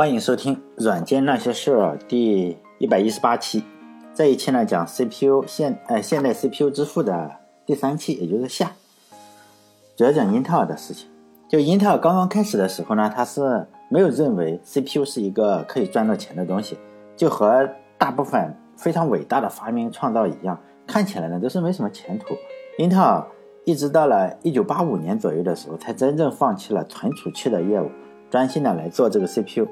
欢迎收听《软件那些事儿》第一百一十八期。这一期呢讲 CPU 现呃现代 CPU 之父的第三期，也就是下，主要讲英特尔的事情。就英特尔刚刚开始的时候呢，他是没有认为 CPU 是一个可以赚到钱的东西，就和大部分非常伟大的发明创造一样，看起来呢都是没什么前途。英特尔一直到了一九八五年左右的时候，才真正放弃了存储器的业务，专心的来做这个 CPU。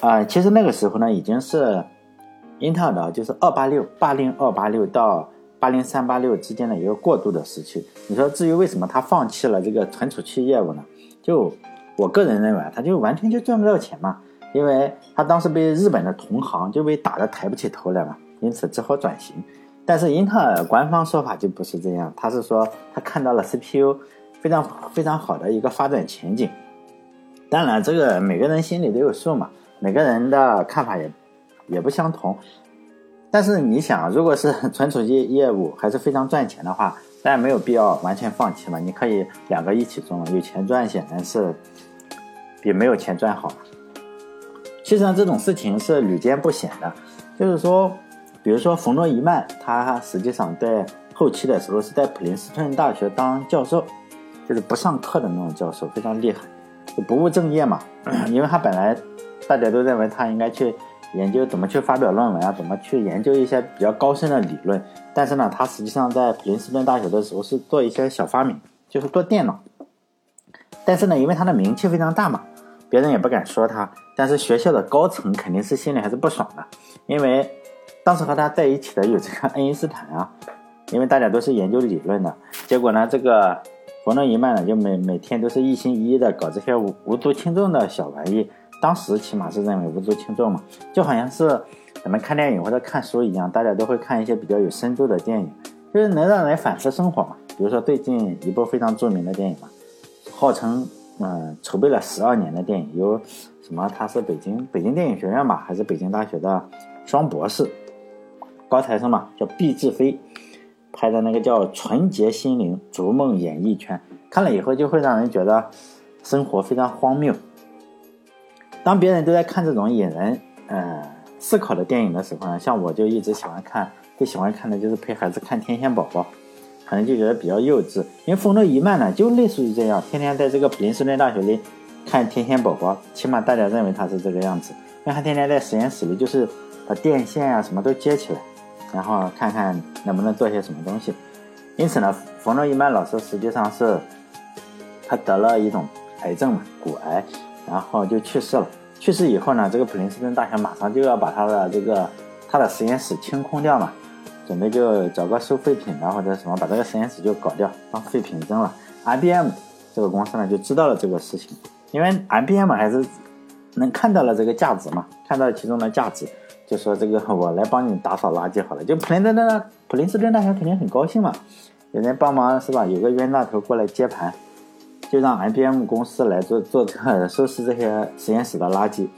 啊，其实那个时候呢，已经是英特尔的，就是二八六八零二八六到八零三八六之间的一个过渡的时期。你说至于为什么他放弃了这个存储器业务呢？就我个人认为，他就完全就赚不到钱嘛，因为他当时被日本的同行就被打得抬不起头来嘛，因此只好转型。但是英特尔官方说法就不是这样，他是说他看到了 CPU 非常非常好的一个发展前景。当然，这个每个人心里都有数嘛。每个人的看法也也不相同，但是你想，如果是 存储器业务还是非常赚钱的话，大家没有必要完全放弃嘛。你可以两个一起做嘛，有钱赚显然是比没有钱赚好。其实上这种事情是屡见不鲜的，就是说，比如说冯诺依曼，他实际上在后期的时候是在普林斯顿大学当教授，就是不上课的那种教授，非常厉害，就不务正业嘛，因为他本来。大家都认为他应该去研究怎么去发表论文啊，怎么去研究一些比较高深的理论。但是呢，他实际上在普林斯顿大学的时候是做一些小发明，就是做电脑。但是呢，因为他的名气非常大嘛，别人也不敢说他。但是学校的高层肯定是心里还是不爽的，因为当时和他在一起的有这个 爱因斯坦啊，因为大家都是研究理论的。结果呢，这个冯诺依曼呢，就每每天都是一心一意的搞这些无无足轻重的小玩意。当时起码是认为无足轻重嘛，就好像是咱们看电影或者看书一样，大家都会看一些比较有深度的电影，就是能让人反思生活嘛。比如说最近一部非常著名的电影嘛，号称嗯筹备了十二年的电影，有什么？他是北京北京电影学院吧，还是北京大学的双博士，高材生嘛，叫毕志飞拍的那个叫《纯洁心灵逐梦演艺圈》，看了以后就会让人觉得生活非常荒谬。当别人都在看这种引人呃思考的电影的时候呢，像我就一直喜欢看，最喜欢看的就是陪孩子看《天线宝宝》，可能就觉得比较幼稚。因为冯诺依曼呢，就类似于这样，天天在这个普林斯顿大学里看《天线宝宝》，起码大家认为他是这个样子。因为他天天在实验室里，就是把电线啊什么都接起来，然后看看能不能做些什么东西。因此呢，冯诺依曼老师实际上是他得了一种癌症嘛，骨癌。然后就去世了。去世以后呢，这个普林斯顿大学马上就要把他的这个他的实验室清空掉嘛，准备就找个收废品的或者什么，把这个实验室就搞掉，当废品扔了。IBM 这个公司呢就知道了这个事情，因为 IBM 还是能看到了这个价值嘛，看到其中的价值，就说这个我来帮你打扫垃圾好了。就普林斯顿普林斯顿大学肯定很高兴嘛，有人帮忙是吧？有个冤大头过来接盘。就让 IBM 公司来做做这个收拾这些实验室的垃圾。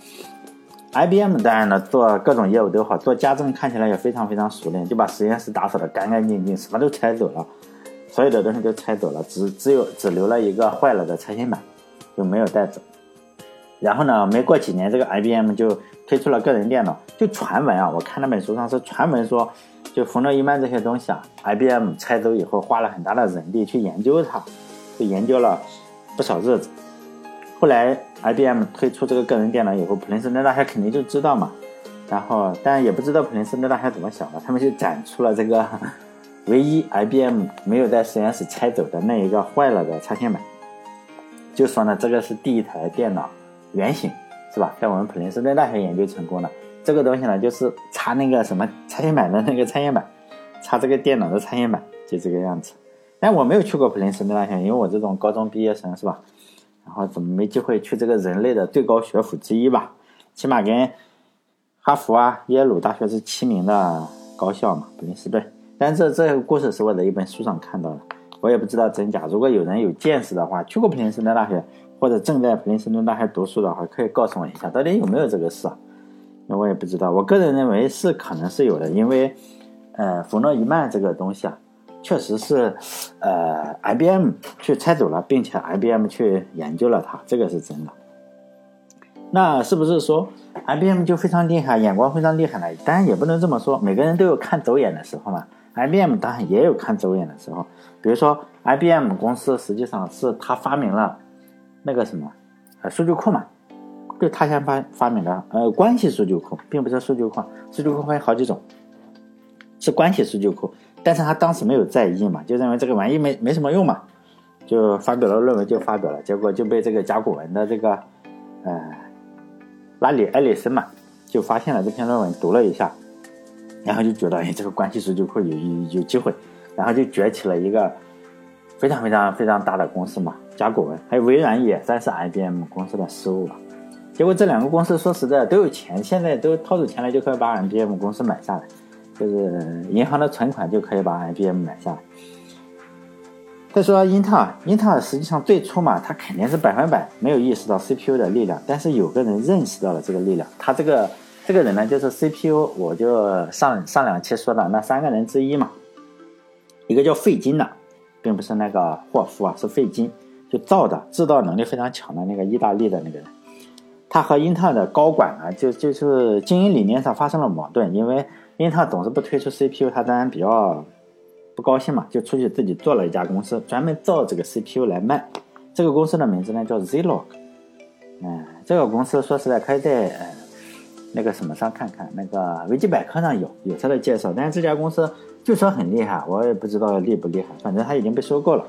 IBM 当然呢，做各种业务都好，做家政看起来也非常非常熟练，就把实验室打扫的干干净净，什么都拆走了，所有的东西都拆走了，只只有只留了一个坏了的拆线板，就没有带走。然后呢，没过几年，这个 IBM 就推出了个人电脑。就传闻啊，我看那本书上是传闻说，就冯诺依曼这些东西啊，IBM 拆走以后，花了很大的人力去研究它，就研究了。不少日子，后来 IBM 推出这个个人电脑以后，普林斯顿大学肯定就知道嘛。然后，但也不知道普林斯顿大学怎么想的，他们就展出了这个 唯一 IBM 没有在实验室拆走的那一个坏了的插线板，就说呢，这个是第一台电脑原型，是吧？在我们普林斯顿大学研究成功的这个东西呢，就是插那个什么插线板的那个插线板，插这个电脑的插线板，就这个样子。但我没有去过普林斯顿大学，因为我这种高中毕业生是吧？然后怎么没机会去这个人类的最高学府之一吧？起码跟哈佛啊、耶鲁大学是齐名的高校嘛，普林斯顿。但这这个故事是我在一本书上看到的，我也不知道真假。如果有人有见识的话，去过普林斯顿大学或者正在普林斯顿大学读书的话，可以告诉我一下，到底有没有这个事？那我也不知道。我个人认为是可能是有的，因为呃，弗诺伊曼这个东西啊。确实是，呃，IBM 去拆走了，并且 IBM 去研究了它，这个是真的。那是不是说 IBM 就非常厉害，眼光非常厉害呢？当然也不能这么说，每个人都有看走眼的时候嘛。IBM 当然也有看走眼的时候，比如说 IBM 公司实际上是他发明了那个什么呃数据库嘛，就他先发发明的呃关系数据库，并不是数据库，数据库分好几种，是关系数据库，但是他当时没有在意嘛，就认为这个玩意没没什么用嘛，就发表了论文就发表了，结果就被这个甲骨文的这个呃。拉里·埃里森嘛，就发现了这篇论文，读了一下，然后就觉得，哎，这个关系数据库有有机会，然后就崛起了一个非常非常非常大的公司嘛，甲骨文，还有微软也算是 IBM 公司的失误吧。结果这两个公司说实在都有钱，现在都掏出钱来就可以把 IBM 公司买下来，就是银行的存款就可以把 IBM 买下。再说英特尔，英特尔实际上最初嘛，它肯定是百分百没有意识到 CPU 的力量，但是有个人认识到了这个力量。他这个这个人呢，就是 CPU，我就上上两期说的那三个人之一嘛。一个叫费金的，并不是那个霍夫啊，是费金，就造的，制造能力非常强的那个意大利的那个人。他和英特尔的高管啊，就就是经营理念上发生了矛盾，因为英特尔总是不推出 CPU，他当然比较。不高兴嘛，就出去自己做了一家公司，专门造这个 CPU 来卖。这个公司的名字呢叫 Zilog。嗯，这个公司说实在可以在那个什么上看看，那个维基百科上有有它的介绍。但是这家公司据说很厉害，我也不知道厉不厉害，反正它已经被收购了。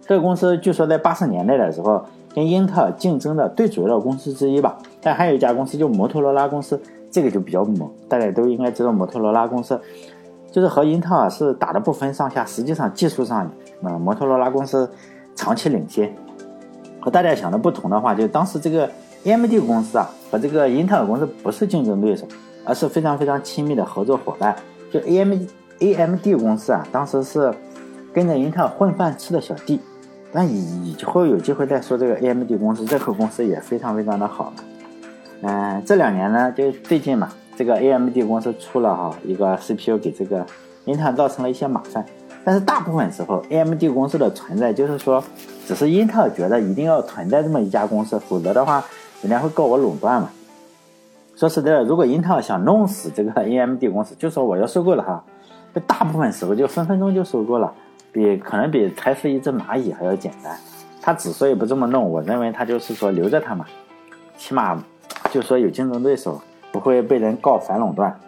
这个公司据说在八十年代的时候跟英特尔竞争的最主要的公司之一吧。但还有一家公司就摩托罗拉公司，这个就比较猛，大家都应该知道摩托罗拉公司。就是和英特尔是打的不分上下，实际上技术上，呃，摩托罗拉公司长期领先。和大家想的不同的话，就当时这个 AMD 公司啊和这个英特尔公司不是竞争对手，而是非常非常亲密的合作伙伴。就 A M AMD 公司啊，当时是跟着英特尔混饭吃的小弟。但以以后有机会再说这个 AMD 公司，这个公司也非常非常的好。嗯，这两年呢，就最近嘛。这个 AMD 公司出了哈一个 CPU 给这个英特尔造成了一些麻烦，但是大部分时候 AMD 公司的存在就是说，只是英特尔觉得一定要存在这么一家公司，否则的话人家会告我垄断嘛。说实在的，如果英特尔想弄死这个 AMD 公司，就说我要收购了哈，这大部分时候就分分钟就收购了，比可能比踩死一只蚂蚁还要简单。他之所以不这么弄，我认为他就是说留着他嘛，起码就说有竞争对手。不会被人告反垄断。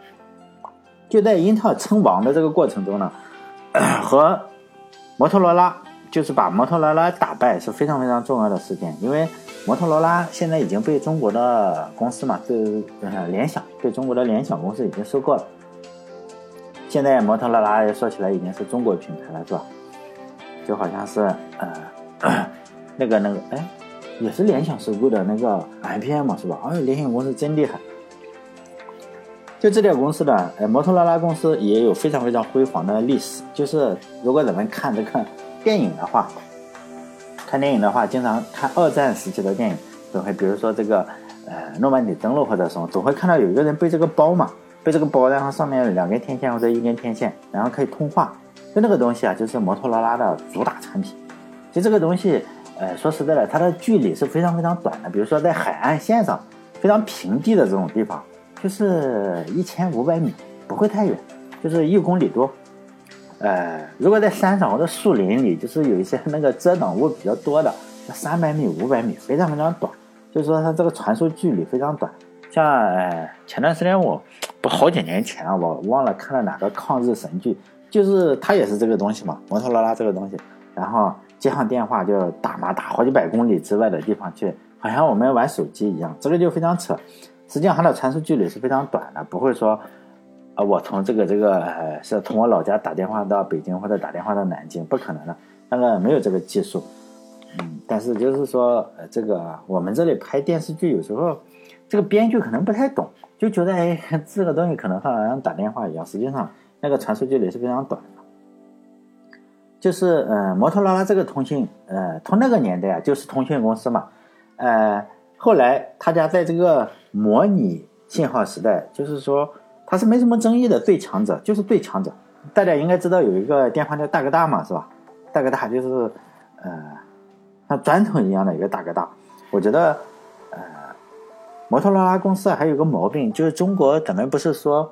就在英特尔称王的这个过程中呢，和摩托罗拉就是把摩托罗拉打败是非常非常重要的事件，因为摩托罗拉现在已经被中国的公司嘛，被联想被中国的联想公司已经收购了。现在摩托罗拉说起来已经是中国品牌了，是吧？就好像是呃 那个那个哎，也是联想收购的那个 IPM 嘛是吧？哎，联想公司真厉害。就这家公司的，呃，摩托罗拉公司也有非常非常辉煌的历史。就是如果咱们看这个电影的话，看电影的话，经常看二战时期的电影，总会比如说这个，呃，诺曼底登陆或者什么，总会看到有一个人背这个包嘛，背这个包，然后上面两根天线或者一根天线，然后可以通话。就那个东西啊，就是摩托罗拉的主打产品。就这个东西，呃，说实在的，它的距离是非常非常短的。比如说在海岸线上，非常平地的这种地方。就是一千五百米，不会太远，就是一公里多。呃，如果在山上或者树林里，就是有一些那个遮挡物比较多的，三百米、五百米非常非常短，就是说它这个传输距离非常短。像前段时间我不好几年前啊，我忘了看了哪个抗日神剧，就是它也是这个东西嘛，摩托罗拉这个东西，然后接上电话就打嘛，打好几百公里之外的地方去，好像我们玩手机一样，这个就非常扯。实际上它的传输距离是非常短的，不会说，啊，我从这个这个呃，是从我老家打电话到北京或者打电话到南京，不可能的，那个没有这个技术。嗯，但是就是说，呃，这个我们这里拍电视剧有时候，这个编剧可能不太懂，就觉得哎，这个东西可能好像打电话一样，实际上那个传输距离是非常短。就是呃，摩托罗拉这个通讯，呃，从那个年代啊，就是通讯公司嘛，呃。后来他家在这个模拟信号时代，就是说他是没什么争议的最强者，就是最强者。大家应该知道有一个电话叫大哥大嘛，是吧？大哥大就是呃像砖头一样的一个大哥大。我觉得呃摩托罗拉公司还有个毛病，就是中国咱们不是说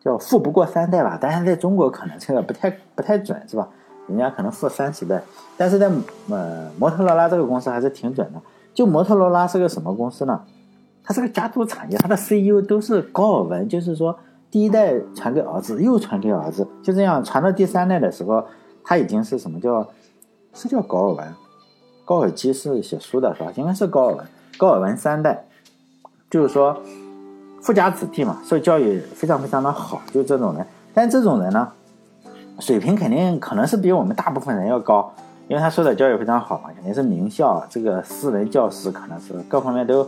叫富不过三代吧？但是在中国可能这个不太不太准，是吧？人家可能富三十代，但是在呃摩托罗拉这个公司还是挺准的。就摩托罗拉是个什么公司呢？它是个家族产业，它的 CEO 都是高尔文，就是说第一代传给儿子，又传给儿子，就这样传到第三代的时候，他已经是什么叫是叫高尔文？高尔基是写书的是吧？应该是高尔文，高尔文三代。就是说，富家子弟嘛，受教育非常非常的好，就这种人。但这种人呢，水平肯定可能是比我们大部分人要高，因为他受的教育非常好嘛，肯定是名校，这个私人教师可能是各方面都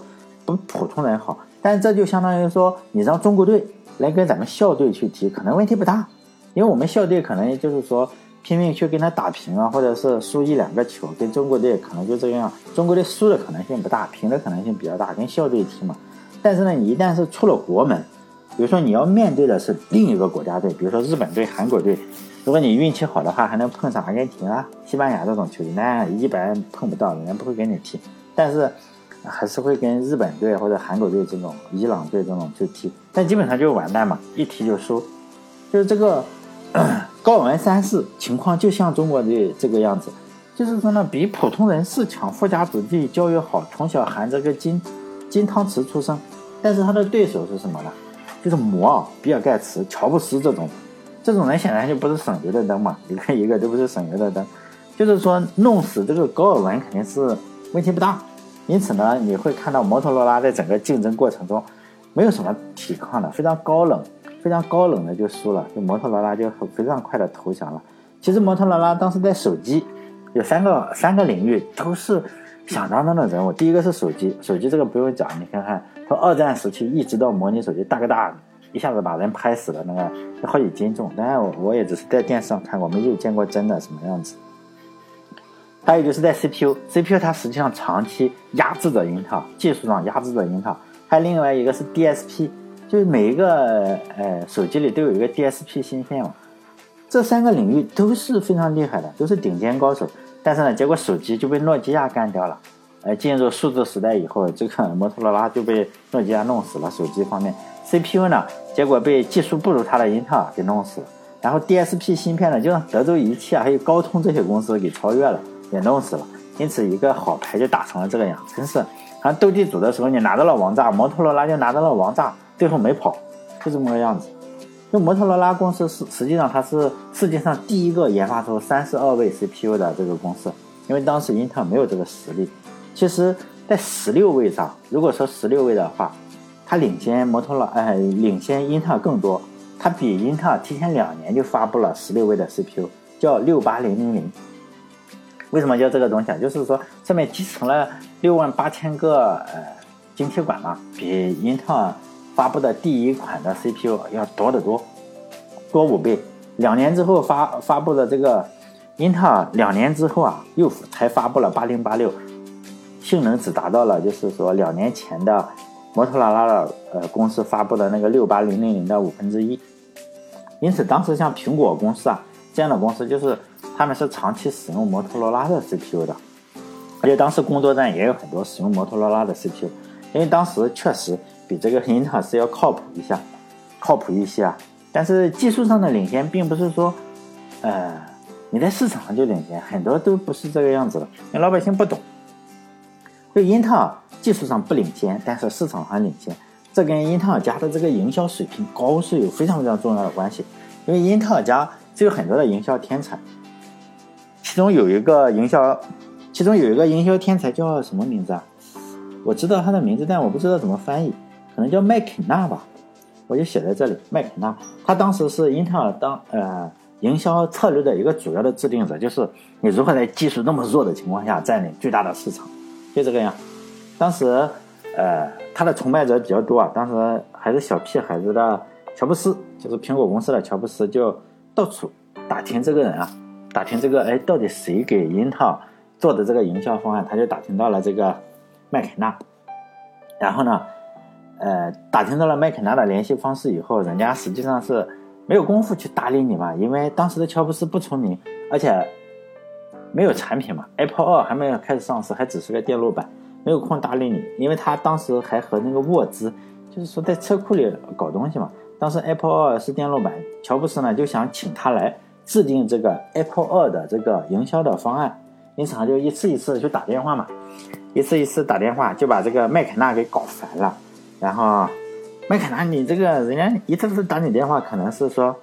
比普通人好。但这就相当于说，你让中国队来跟咱们校队去踢，可能问题不大，因为我们校队可能就是说拼命去跟他打平啊，或者是输一两个球，跟中国队可能就这样，中国队输的可能性不大，平的可能性比较大，跟校队踢嘛。但是呢，你一旦是出了国门，比如说你要面对的是另一个国家队，比如说日本队、韩国队，如果你运气好的话，还能碰上阿根廷啊、西班牙这种球队，那一般碰不到，人家不会跟你踢。但是还是会跟日本队或者韩国队这种、伊朗队这种去踢，但基本上就完蛋嘛，一踢就输。就是这个 高文三世情况，就像中国的这个样子，就是说呢，比普通人是强，富家子弟，教育好，从小含着个金金汤匙出生。但是他的对手是什么呢？就是摩尔、比尔盖茨、乔布斯这种，这种人显然就不是省油的灯嘛，一个一个都不是省油的灯。就是说，弄死这个高尔文肯定是问题不大。因此呢，你会看到摩托罗拉在整个竞争过程中没有什么抵抗的，非常高冷，非常高冷的就输了，就摩托罗拉就非常快的投降了。其实摩托罗拉当时在手机有三个三个领域都是响当当的人物，第一个是手机，手机这个不用讲，你看看。从二战时期一直到模拟手机，大哥大，一下子把人拍死了，那个好几斤重。当然，我我也只是在电视上看过，没有见过真的什么样子。还有就是在 CPU，CPU 它实际上长期压制着英特尔，技术上压制着英特尔。还有另外一个是 DSP，就是每一个呃手机里都有一个 DSP 芯片嘛。这三个领域都是非常厉害的，都是顶尖高手。但是呢，结果手机就被诺基亚干掉了。呃，进入数字时代以后，这个摩托罗拉就被诺基亚弄死了。手机方面，CPU 呢，结果被技术不如它的英特尔给弄死了。然后 DSP 芯片呢，就让德州仪器啊，还有高通这些公司给超越了，也弄死了。因此，一个好牌就打成了这个样，真是。好像斗地主的时候，你拿到了王炸，摩托罗拉就拿到了王炸，最后没跑，就这么个样子。就摩托罗拉公司是实际上它是世界上第一个研发出三十二位 CPU 的这个公司，因为当时英特尔没有这个实力。其实，在十六位上，如果说十六位的话，它领先摩托罗，呃，领先英特尔更多。它比英特尔提前两年就发布了十六位的 CPU，叫六八零零零。为什么叫这个东西啊？就是说上面集成了六万八千个呃晶体管嘛，比英特尔发布的第一款的 CPU 要多得多，多五倍。两年之后发发布的这个英特尔，两年之后啊，又才发布了八零八六。性能只达到了，就是说两年前的摩托罗拉的呃公司发布的那个六八零零零的五分之一，因此当时像苹果公司啊这样的公司，就是他们是长期使用摩托罗拉的 CPU 的，而且当时工作站也有很多使用摩托罗拉的 CPU，因为当时确实比这个英特尔是要靠谱一下，靠谱一些啊。但是技术上的领先，并不是说呃你在市场上就领先，很多都不是这个样子的，因为老百姓不懂。就英特尔技术上不领先，但是市场上领先，这跟英特尔家的这个营销水平高是有非常非常重要的关系。因为英特尔家就有很多的营销天才，其中有一个营销，其中有一个营销天才叫什么名字啊？我知道他的名字，但我不知道怎么翻译，可能叫麦肯纳吧。我就写在这里，麦肯纳，他当时是英特尔当呃营销策略的一个主要的制定者，就是你如何在技术那么弱的情况下占领巨大的市场。就这个样，当时，呃，他的崇拜者比较多啊。当时还是小屁孩子的乔布斯，就是苹果公司的乔布斯，就到处打听这个人啊，打听这个，哎，到底谁给英特尔做的这个营销方案？他就打听到了这个麦肯纳，然后呢，呃，打听到了麦肯纳的联系方式以后，人家实际上是没有功夫去搭理你嘛，因为当时的乔布斯不出名，而且。没有产品嘛？Apple 二还没有开始上市，还只是个电路板。没有空搭理你，因为他当时还和那个沃兹，就是说在车库里搞东西嘛。当时 Apple 二是电路板，乔布斯呢就想请他来制定这个 Apple 二的这个营销的方案，因此他就一次一次去打电话嘛，一次一次打电话就把这个麦肯纳给搞烦了。然后麦肯纳，你这个人家一次次打你电话，可能是说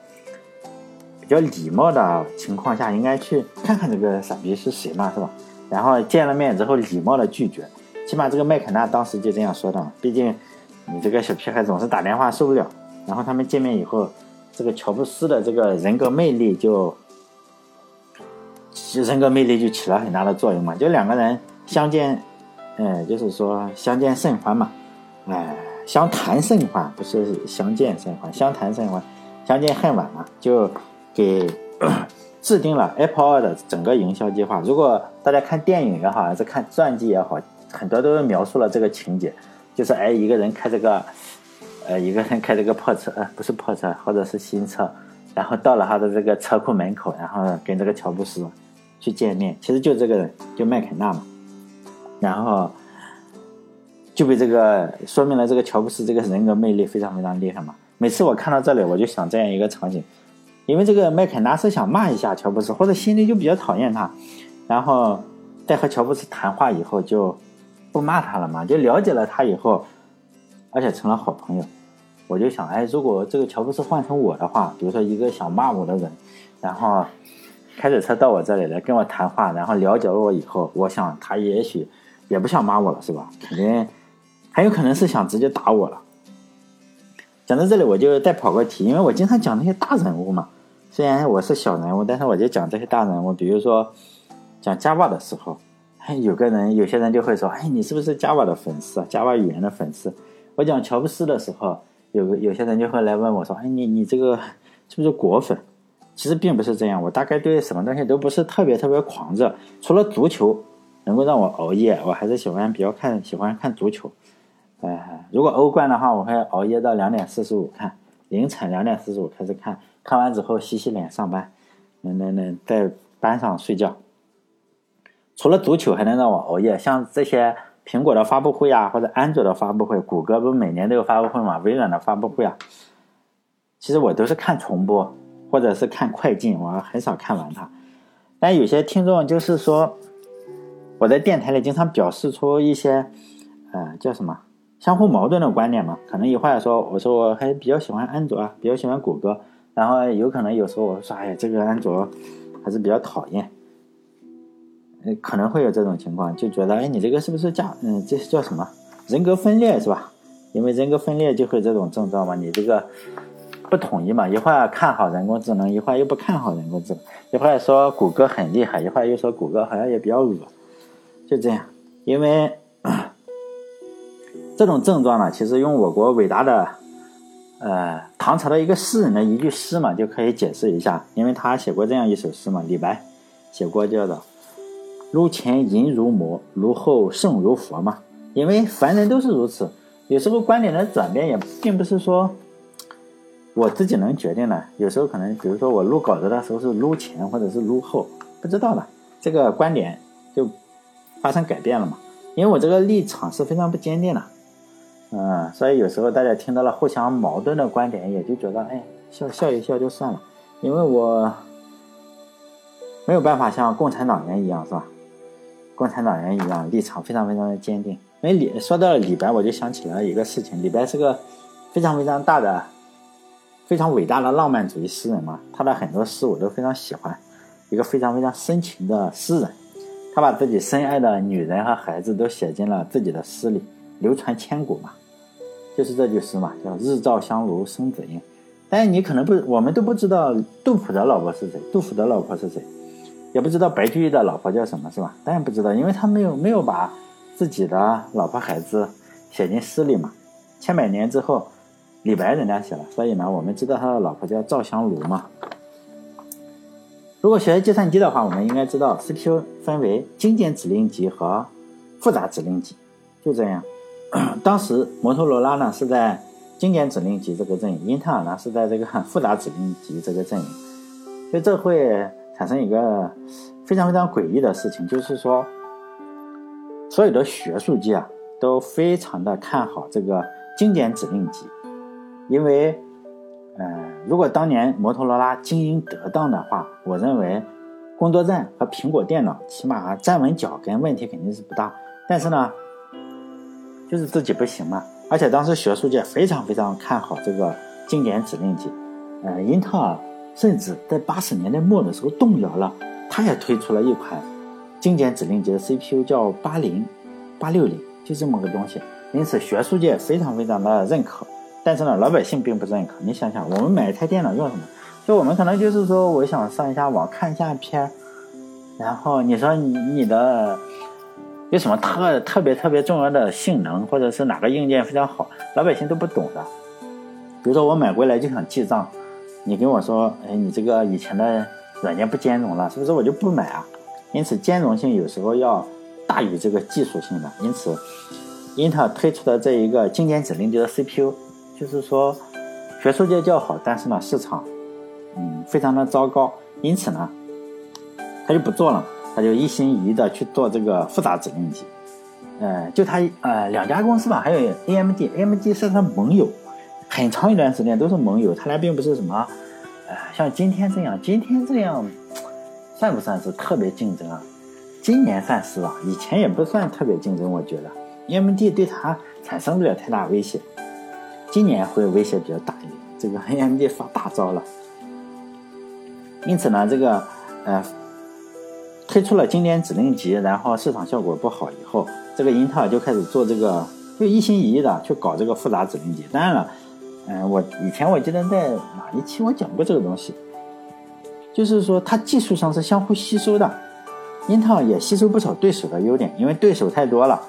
比较礼貌的情况下，应该去看看这个傻逼是谁嘛，是吧？然后见了面之后，礼貌的拒绝。起码这个麦肯纳当时就这样说的，毕竟你这个小屁孩总是打电话受不了。然后他们见面以后，这个乔布斯的这个人格魅力就，人格魅力就起了很大的作用嘛。就两个人相见，哎，就是说相见甚欢嘛，哎，相谈甚欢，不是相见甚欢，相谈甚欢，相见恨晚嘛，就给 制定了 Apple 二的整个营销计划。如果大家看电影也好，还是看传记也好，很多都是描述了这个情节，就是哎，一个人开这个。呃，一个人开这个破车，呃，不是破车，或者是新车，然后到了他的这个车库门口，然后跟这个乔布斯去见面，其实就这个人，就麦肯纳嘛，然后就被这个说明了这个乔布斯这个人格魅力非常非常厉害嘛。每次我看到这里，我就想这样一个场景，因为这个麦肯纳是想骂一下乔布斯，或者心里就比较讨厌他，然后在和乔布斯谈话以后就不骂他了嘛，就了解了他以后。而且成了好朋友，我就想，哎，如果这个乔布斯换成我的话，比如说一个想骂我的人，然后开着车到我这里来跟我谈话，然后了解了我以后，我想他也许也不想骂我了，是吧？肯定很有可能是想直接打我了。讲到这里，我就再跑个题，因为我经常讲那些大人物嘛，虽然我是小人物，但是我就讲这些大人物，比如说讲 Java 的时候，有个人，有些人就会说，哎，你是不是 Java 的粉丝啊？Java 语言的粉丝？我讲乔布斯的时候，有个有些人就会来问我说：“哎，你你这个是不是果粉？”其实并不是这样，我大概对什么东西都不是特别特别狂热，除了足球能够让我熬夜，我还是喜欢比较看喜欢看足球。哎，如果欧冠的话，我会熬夜到两点四十五看，凌晨两点四十五开始看，看完之后洗洗脸上班，那那那在班上睡觉。除了足球还能让我熬夜，像这些。苹果的发布会啊，或者安卓的发布会，谷歌不是每年都有发布会嘛？微软的发布会啊，其实我都是看重播或者是看快进，我很少看完它。但有些听众就是说，我在电台里经常表示出一些，呃，叫什么相互矛盾的观点嘛？可能一会儿说，我说我还比较喜欢安卓啊，比较喜欢谷歌，然后有可能有时候我说，哎呀，这个安卓还是比较讨厌。可能会有这种情况，就觉得，哎，你这个是不是叫，嗯，这是叫什么人格分裂是吧？因为人格分裂就会这种症状嘛，你这个不统一嘛，一会儿看好人工智能，一会儿又不看好人工智能，一会儿说谷歌很厉害，一会儿又说谷歌好像也比较恶，就这样。因为这种症状呢，其实用我国伟大的，呃，唐朝的一个诗人的一句诗嘛，就可以解释一下，因为他写过这样一首诗嘛，李白写过叫做。撸前淫如魔，撸后圣如佛嘛。因为凡人都是如此，有时候观点的转变也并不是说我自己能决定的。有时候可能，比如说我录稿子的时候是录前或者是录后，不知道的，这个观点就发生改变了嘛。因为我这个立场是非常不坚定的，嗯，所以有时候大家听到了互相矛盾的观点，也就觉得哎，笑笑一笑就算了。因为我没有办法像共产党员一样，是吧？共产党人一样，立场非常非常的坚定。因为李说到李白，我就想起了一个事情。李白是个非常非常大的、非常伟大的浪漫主义诗人嘛，他的很多诗我都非常喜欢。一个非常非常深情的诗人，他把自己深爱的女人和孩子都写进了自己的诗里，流传千古嘛。就是这句诗嘛，叫“日照香炉生紫烟”。但是你可能不，我们都不知道杜甫的老婆是谁。杜甫的老婆是谁？也不知道白居易的老婆叫什么，是吧？当然不知道，因为他没有没有把自己的老婆孩子写进诗里嘛。千百年之后，李白人家写了，所以呢，我们知道他的老婆叫赵香炉嘛。如果学计算机的话，我们应该知道 CPU 分为精简指令集和复杂指令集，就这样。当时摩托罗拉呢是在精简指令集这个阵营，英特尔呢是在这个 复杂指令集这个阵营，所以这会。产生一个非常非常诡异的事情，就是说，所有的学术界啊都非常的看好这个经典指令集，因为，呃，如果当年摩托罗拉经营得当的话，我认为工作站和苹果电脑起码站稳脚跟，问题肯定是不大。但是呢，就是自己不行嘛。而且当时学术界非常非常看好这个经典指令集，呃，英特尔甚至在八十年代末的时候动摇了，他也推出了一款经典指令集的 CPU，叫八零八六零，就这么个东西。因此学术界非常非常的认可，但是呢，老百姓并不认可。你想想，我们买一台电脑用什么？就我们可能就是说，我想上一下网，看一下片然后你说你你的。有什么特特别特别重要的性能，或者是哪个硬件非常好，老百姓都不懂的。比如说我买回来就想记账，你跟我说，哎，你这个以前的软件不兼容了，是不是我就不买啊？因此兼容性有时候要大于这个技术性的。因此，英特尔推出的这一个经典指令集的 CPU，就是说学术界较好，但是呢市场，嗯，非常的糟糕。因此呢，他就不做了。他就一心一意的去做这个复杂指令集，呃，就他呃两家公司吧，还有 AMD，AMD 是他盟友，很长一段时间都是盟友。他俩并不是什么，呃，像今天这样，今天这样算不算是特别竞争啊？今年算是吧，以前也不算特别竞争。我觉得 AMD 对他产生不了太大威胁，今年会威胁比较大一点。这个 AMD 发大招了，因此呢，这个呃。推出了经典指令集，然后市场效果不好以后，这个英特尔就开始做这个，就一心一意的去搞这个复杂指令集。当然了，嗯，我以前我记得在哪一期我讲过这个东西，就是说它技术上是相互吸收的，英特尔也吸收不少对手的优点，因为对手太多了。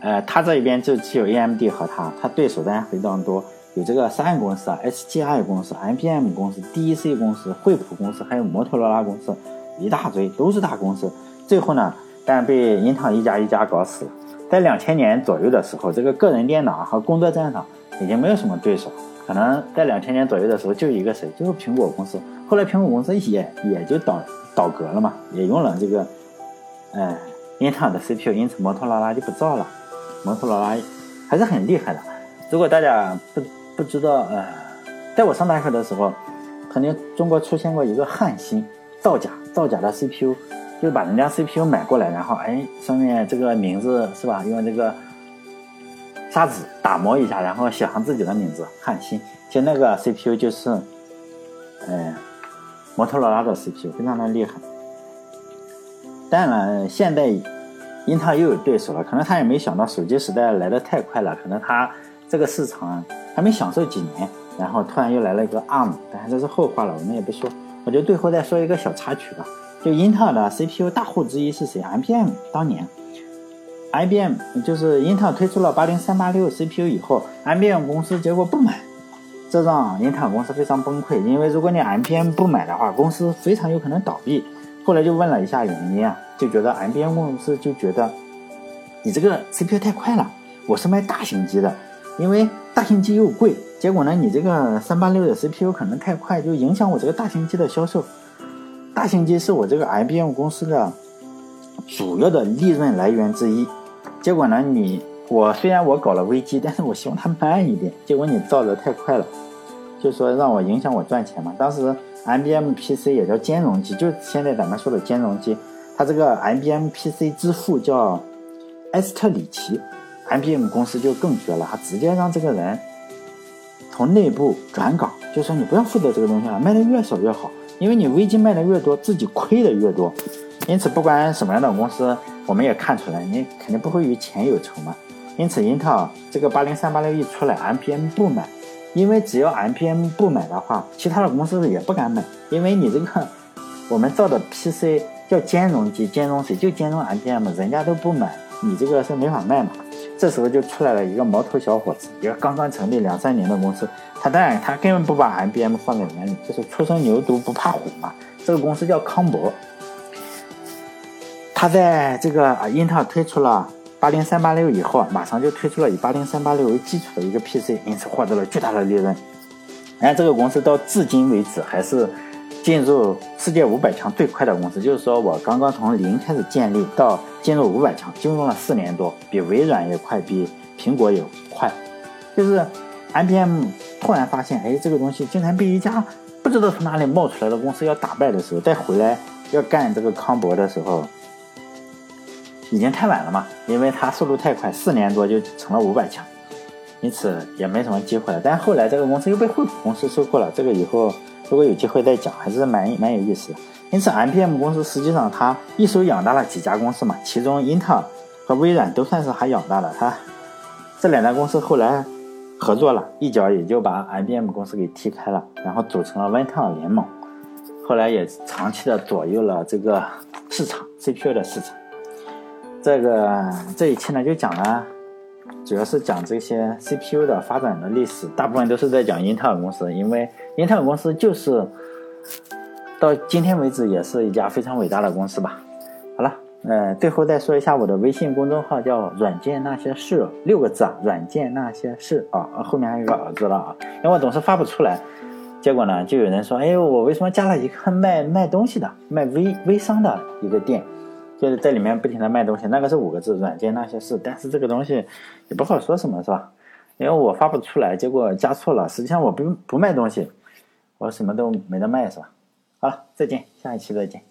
呃，他这一边就只有 AMD 和他，他对手当然非常多，有这个三个公司啊，SGI 公司、IBM 公司、DEC 公司、惠普公司，还有摩托罗拉公司。一大堆都是大公司，最后呢，但被英特尔一家一家搞死了。在两千年左右的时候，这个个人电脑和工作站上已经没有什么对手，可能在两千年左右的时候就一个谁，就是苹果公司。后来苹果公司也也就倒倒戈了嘛，也用了这个，哎，英特尔的 CPU，因此摩托罗拉就不造了。摩托罗拉还是很厉害的。如果大家不不知道，呃，在我上大学的时候，曾经中国出现过一个汉芯造假。造假的 CPU，就是把人家 CPU 买过来，然后哎，上面这个名字是吧？用这个砂纸打磨一下，然后写上自己的名字汉芯。其实那个 CPU 就是，嗯，摩托罗拉的 CPU，非常的厉害。当然，现在英特尔又有对手了，可能他也没想到手机时代来的太快了，可能他这个市场还没享受几年，然后突然又来了一个 ARM，但是这是后话了，我们也不说。我就最后再说一个小插曲吧，就英特尔的 CPU 大户之一是谁？IBM 当年，IBM 就是英特尔推出了八零三八六 CPU 以后，IBM 公司结果不买，这让英特尔公司非常崩溃。因为如果你 IBM 不买的话，公司非常有可能倒闭。后来就问了一下原因啊，就觉得 IBM 公司就觉得你这个 CPU 太快了，我是卖大型机的，因为大型机又贵。结果呢？你这个三八六的 CPU 可能太快，就影响我这个大型机的销售。大型机是我这个 IBM 公司的主要的利润来源之一。结果呢？你我虽然我搞了危机，但是我希望它慢一点。结果你造的太快了，就说让我影响我赚钱嘛。当时 IBM PC 也叫兼容机，就现在咱们说的兼容机。它这个 IBM PC 之父叫埃斯特里奇，IBM 公司就更绝了，他直接让这个人。从内部转岗，就说你不要负责这个东西了，卖的越少越好，因为你危机卖的越多，自己亏的越多。因此，不管什么样的公司，我们也看出来，你肯定不会与钱有仇嘛。因此，英特尔这个八零三八六一出来，MPM 不买，因为只要 MPM 不买的话，其他的公司也不敢买，因为你这个我们造的 PC 叫兼容机，兼容谁就兼容 MPM，人家都不买，你这个是没法卖嘛。这时候就出来了一个毛头小伙子，一个刚刚成立两三年的公司。他当然他根本不把 IBM 放在眼里，就是初生牛犊不怕虎嘛。这个公司叫康博，他在这个啊，英特尔推出了八零三八六以后啊，马上就推出了以八零三八六为基础的一个 PC，因此获得了巨大的利润。然后，这个公司到至今为止还是进入世界五百强最快的公司。就是说我刚刚从零开始建立到进入五百强，就用了四年多，比微软也快，比苹果也快。就是 IBM 突然发现，哎，这个东西竟然被一家不知道从哪里冒出来的公司要打败的时候，再回来要干这个康博的时候，已经太晚了嘛，因为它速度太快，四年多就成了五百强。因此也没什么机会了，但是后来这个公司又被惠普公司收购了，这个以后如果有机会再讲，还是蛮蛮有意思的。因此，IBM 公司实际上它一手养大了几家公司嘛，其中英特尔和微软都算是还养大了。它这两家公司后来合作了一脚，也就把 IBM 公司给踢开了，然后组成了温特尔联盟，后来也长期的左右了这个市场 CPU 的市场。这个这一期呢就讲了。主要是讲这些 CPU 的发展的历史，大部分都是在讲英特尔公司，因为英特尔公司就是到今天为止也是一家非常伟大的公司吧。好了，呃，最后再说一下我的微信公众号叫“软件那些事”，六个字啊，“软件那些事”啊，后面还有个儿字了啊，因为我总是发不出来，结果呢，就有人说，哎，我为什么加了一个卖卖东西的、卖微微商的一个店？就是在里面不停的卖东西，那个是五个字，软件那些事，但是这个东西也不好说什么是吧？因为我发不出来，结果加错了。实际上我不不卖东西，我什么都没得卖是吧？好了，再见，下一期再见。